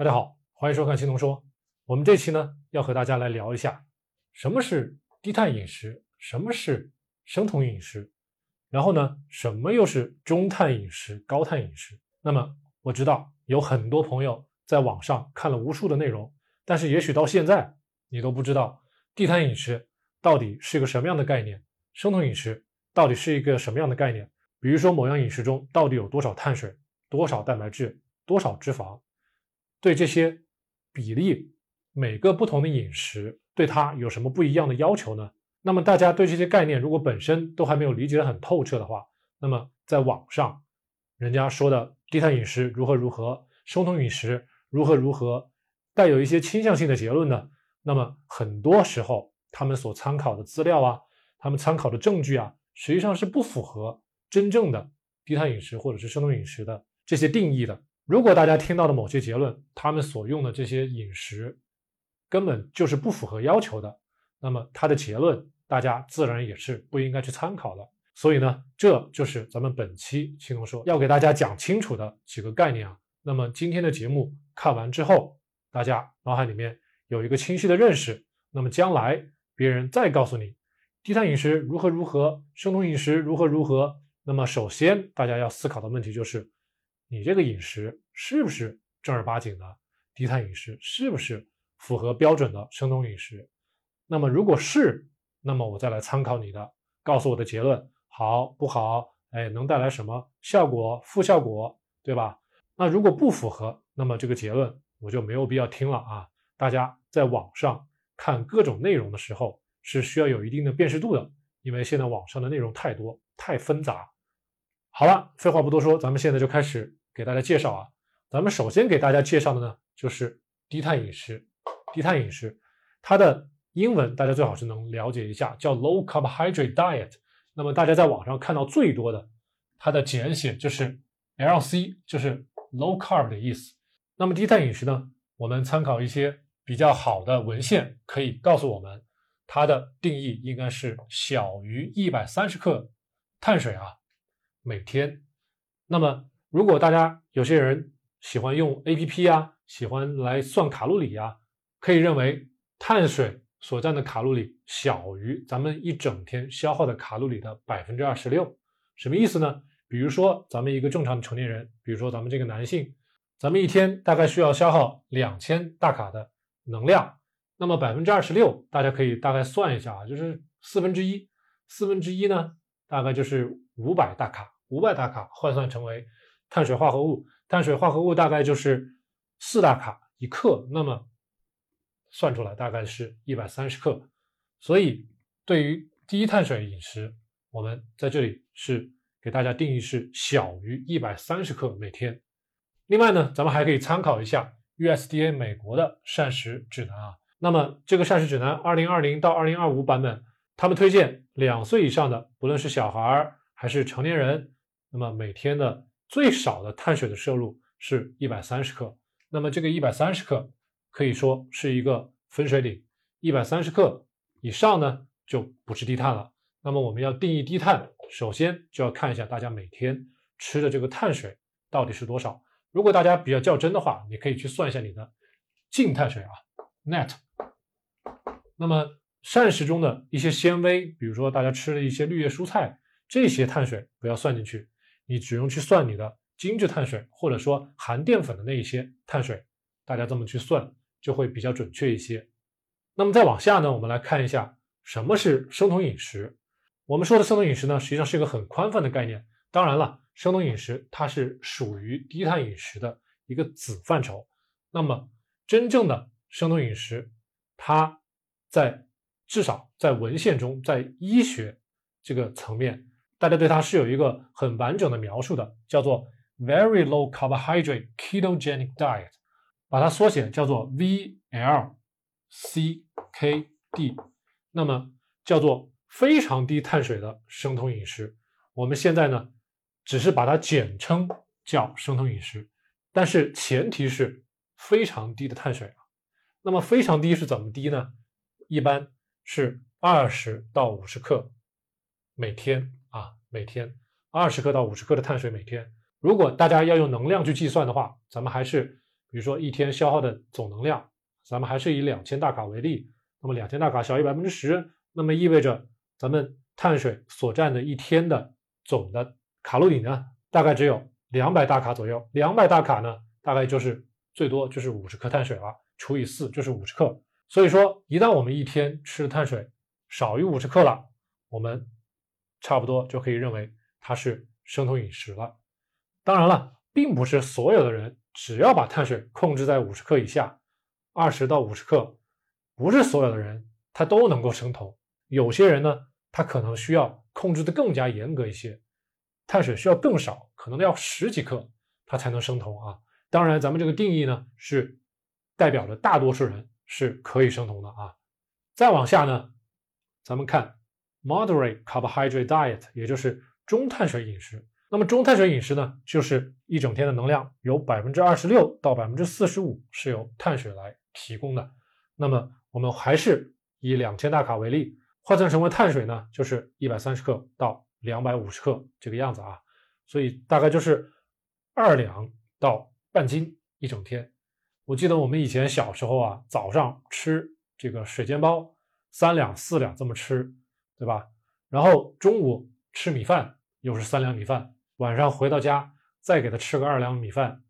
大家好，欢迎收看青龙说。我们这期呢要和大家来聊一下什么是低碳饮食，什么是生酮饮食，然后呢什么又是中碳饮食、高碳饮食。那么我知道有很多朋友在网上看了无数的内容，但是也许到现在你都不知道低碳饮食到底是一个什么样的概念，生酮饮食到底是一个什么样的概念。比如说某样饮食中到底有多少碳水、多少蛋白质、多少脂肪。对这些比例，每个不同的饮食对它有什么不一样的要求呢？那么大家对这些概念如果本身都还没有理解的很透彻的话，那么在网上人家说的低碳饮食如何如何，生酮饮食如何如何，带有一些倾向性的结论呢？那么很多时候他们所参考的资料啊，他们参考的证据啊，实际上是不符合真正的低碳饮食或者是生酮饮食的这些定义的。如果大家听到的某些结论，他们所用的这些饮食根本就是不符合要求的，那么他的结论大家自然也是不应该去参考的。所以呢，这就是咱们本期青龙说要给大家讲清楚的几个概念啊。那么今天的节目看完之后，大家脑海里面有一个清晰的认识，那么将来别人再告诉你低碳饮食如何如何，生酮饮食如何如何，那么首先大家要思考的问题就是。你这个饮食是不是正儿八经的低碳饮食？是不是符合标准的生酮饮食？那么如果是，那么我再来参考你的，告诉我的结论好不好？哎，能带来什么效果、负效果，对吧？那如果不符合，那么这个结论我就没有必要听了啊！大家在网上看各种内容的时候是需要有一定的辨识度的，因为现在网上的内容太多、太纷杂。好了，废话不多说，咱们现在就开始。给大家介绍啊，咱们首先给大家介绍的呢，就是低碳饮食。低碳饮食，它的英文大家最好是能了解一下，叫 low carbohydrate diet。那么大家在网上看到最多的，它的简写就是 LC，就是 low carb 的意思。那么低碳饮食呢，我们参考一些比较好的文献，可以告诉我们，它的定义应该是小于一百三十克碳水啊每天。那么如果大家有些人喜欢用 A P P 啊，喜欢来算卡路里啊，可以认为碳水所占的卡路里小于咱们一整天消耗的卡路里的百分之二十六，什么意思呢？比如说咱们一个正常的成年人，比如说咱们这个男性，咱们一天大概需要消耗两千大卡的能量，那么百分之二十六，大家可以大概算一下啊，就是四分之一，四分之一呢，大概就是五百大卡，五百大卡换算成为。碳水化合物，碳水化合物大概就是四大卡一克，那么算出来大概是一百三十克。所以对于低碳水饮食，我们在这里是给大家定义是小于一百三十克每天。另外呢，咱们还可以参考一下 USDA 美国的膳食指南啊。那么这个膳食指南二零二零到二零二五版本，他们推荐两岁以上的，不论是小孩还是成年人，那么每天的。最少的碳水的摄入是一百三十克，那么这个一百三十克可以说是一个分水岭，一百三十克以上呢就不是低碳了。那么我们要定义低碳，首先就要看一下大家每天吃的这个碳水到底是多少。如果大家比较较真的话，你可以去算一下你的净碳水啊，net。那么膳食中的一些纤维，比如说大家吃的一些绿叶蔬菜，这些碳水不要算进去。你只用去算你的精致碳水，或者说含淀粉的那一些碳水，大家这么去算就会比较准确一些。那么再往下呢，我们来看一下什么是生酮饮食。我们说的生酮饮食呢，实际上是一个很宽泛的概念。当然了，生酮饮食它是属于低碳饮食的一个子范畴。那么真正的生酮饮食，它在至少在文献中，在医学这个层面。大家对它是有一个很完整的描述的，叫做 Very Low Carbohydrate Ketogenic Diet，把它缩写叫做 VLCKD，那么叫做非常低碳水的生酮饮食。我们现在呢，只是把它简称叫生酮饮食，但是前提是非常低的碳水啊。那么非常低是怎么低呢？一般是二十到五十克每天。每天二十克到五十克的碳水每天，如果大家要用能量去计算的话，咱们还是比如说一天消耗的总能量，咱们还是以两千大卡为例，那么两千大卡小于百分之十，那么意味着咱们碳水所占的一天的总的卡路里呢，大概只有两百大卡左右。两百大卡呢，大概就是最多就是五十克碳水了，除以四就是五十克。所以说，一旦我们一天吃碳水少于五十克了，我们差不多就可以认为它是生酮饮食了。当然了，并不是所有的人只要把碳水控制在五十克以下，二十到五十克，不是所有的人他都能够生酮。有些人呢，他可能需要控制的更加严格一些，碳水需要更少，可能要十几克，他才能生酮啊。当然，咱们这个定义呢，是代表着大多数人是可以生酮的啊。再往下呢，咱们看 moderate carbohydrate diet，也就是中碳水饮食。那么中碳水饮食呢，就是一整天的能量有百分之二十六到百分之四十五是由碳水来提供的。那么我们还是以两千大卡为例，换算成为碳水呢，就是一百三十克到两百五十克这个样子啊。所以大概就是二两到半斤一整天。我记得我们以前小时候啊，早上吃这个水煎包三两四两这么吃，对吧？然后中午吃米饭又是三两米饭。晚上回到家再给他吃个二两米饭，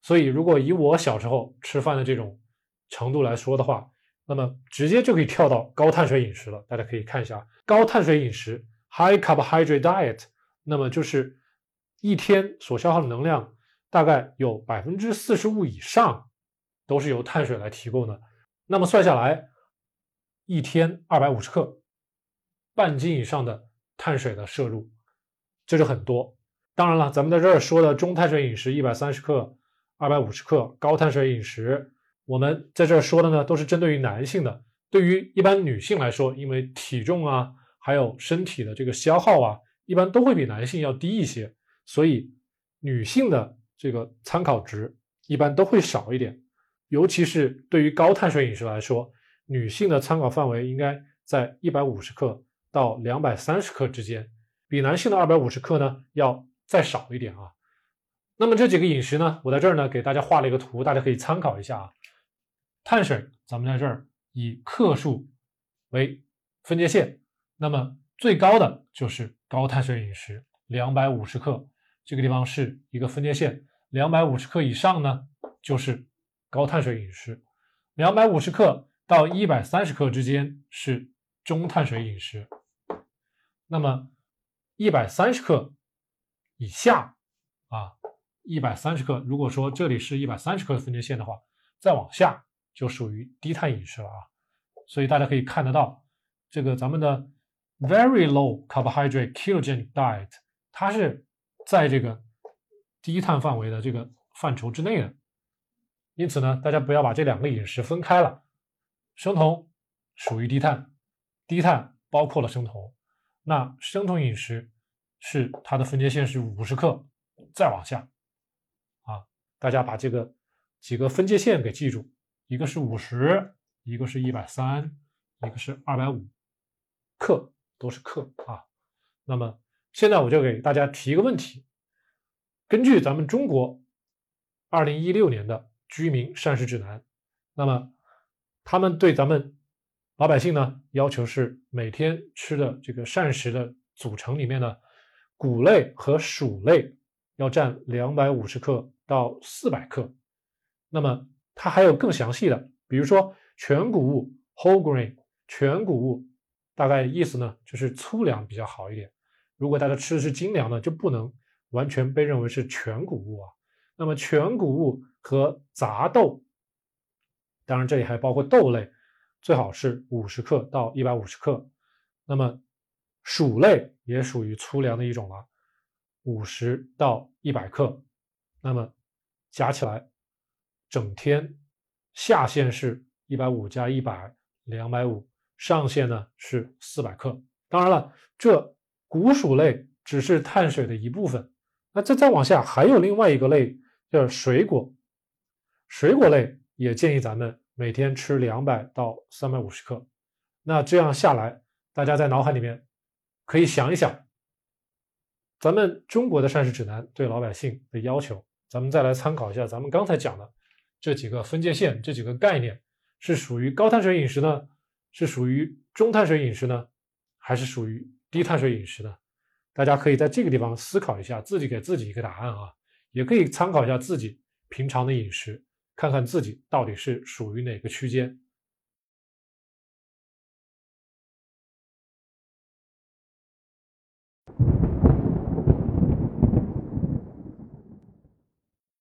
所以如果以我小时候吃饭的这种程度来说的话，那么直接就可以跳到高碳水饮食了。大家可以看一下高碳水饮食 （high carbohydrate diet），那么就是一天所消耗的能量大概有百分之四十五以上都是由碳水来提供的。那么算下来，一天二百五十克，半斤以上的碳水的摄入，这就很多。当然了，咱们在这儿说的中碳水饮食一百三十克、二百五十克，高碳水饮食，我们在这儿说的呢，都是针对于男性的。对于一般女性来说，因为体重啊，还有身体的这个消耗啊，一般都会比男性要低一些，所以女性的这个参考值一般都会少一点。尤其是对于高碳水饮食来说，女性的参考范围应该在一百五十克到两百三十克之间，比男性的二百五十克呢要。再少一点啊，那么这几个饮食呢，我在这儿呢给大家画了一个图，大家可以参考一下啊。碳水咱们在这儿以克数为分界线，那么最高的就是高碳水饮食，两百五十克，这个地方是一个分界线，两百五十克以上呢就是高碳水饮食，两百五十克到一百三十克之间是中碳水饮食，那么一百三十克。以下啊，一百三十克。如果说这里是一百三十克的分界线的话，再往下就属于低碳饮食了啊。所以大家可以看得到，这个咱们的 very low carbohydrate ketogenic diet，它是在这个低碳范围的这个范畴之内的。因此呢，大家不要把这两个饮食分开了。生酮属于低碳，低碳包括了生酮。那生酮饮食。是它的分界线是五十克，再往下，啊，大家把这个几个分界线给记住，一个是五十，一个是一百三，一个是二百五克，都是克啊。那么现在我就给大家提一个问题：根据咱们中国二零一六年的居民膳食指南，那么他们对咱们老百姓呢要求是每天吃的这个膳食的组成里面呢。谷类和薯类要占两百五十克到四百克，那么它还有更详细的，比如说全谷物 （whole grain），全谷物大概意思呢就是粗粮比较好一点。如果大家吃的是精粮呢，就不能完全被认为是全谷物啊。那么全谷物和杂豆，当然这里还包括豆类，最好是五十克到一百五十克。那么薯类也属于粗粮的一种了，五十到一百克，那么加起来，整天下限是一百五加一百，两百五，上限呢是四百克。当然了，这谷薯类只是碳水的一部分，那再再往下还有另外一个类叫水果，水果类也建议咱们每天吃两百到三百五十克。那这样下来，大家在脑海里面。可以想一想，咱们中国的膳食指南对老百姓的要求，咱们再来参考一下咱们刚才讲的这几个分界线、这几个概念，是属于高碳水饮食呢，是属于中碳水饮食呢，还是属于低碳水饮食呢？大家可以在这个地方思考一下，自己给自己一个答案啊，也可以参考一下自己平常的饮食，看看自己到底是属于哪个区间。